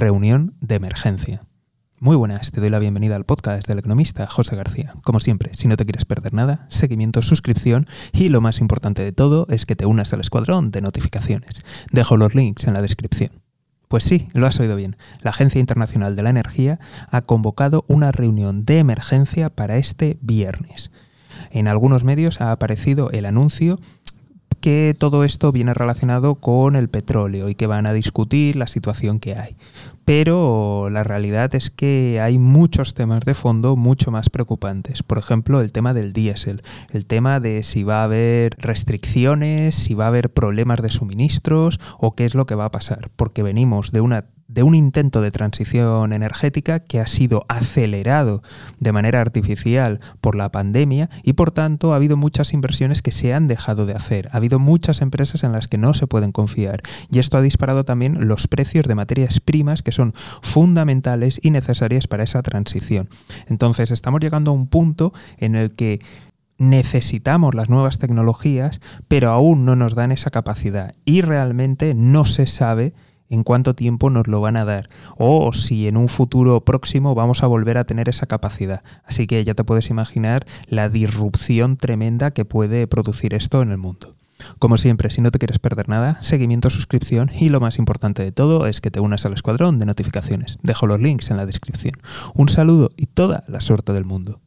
reunión de emergencia. Muy buenas, te doy la bienvenida al podcast del economista José García. Como siempre, si no te quieres perder nada, seguimiento, suscripción y lo más importante de todo es que te unas al escuadrón de notificaciones. Dejo los links en la descripción. Pues sí, lo has oído bien. La Agencia Internacional de la Energía ha convocado una reunión de emergencia para este viernes. En algunos medios ha aparecido el anuncio que todo esto viene relacionado con el petróleo y que van a discutir la situación que hay. Pero la realidad es que hay muchos temas de fondo mucho más preocupantes. Por ejemplo, el tema del diésel, el tema de si va a haber restricciones, si va a haber problemas de suministros o qué es lo que va a pasar. Porque venimos de una de un intento de transición energética que ha sido acelerado de manera artificial por la pandemia y por tanto ha habido muchas inversiones que se han dejado de hacer. Ha habido muchas empresas en las que no se pueden confiar y esto ha disparado también los precios de materias primas que son fundamentales y necesarias para esa transición. Entonces estamos llegando a un punto en el que necesitamos las nuevas tecnologías, pero aún no nos dan esa capacidad y realmente no se sabe en cuánto tiempo nos lo van a dar o si en un futuro próximo vamos a volver a tener esa capacidad. Así que ya te puedes imaginar la disrupción tremenda que puede producir esto en el mundo. Como siempre, si no te quieres perder nada, seguimiento, suscripción y lo más importante de todo es que te unas al escuadrón de notificaciones. Dejo los links en la descripción. Un saludo y toda la suerte del mundo.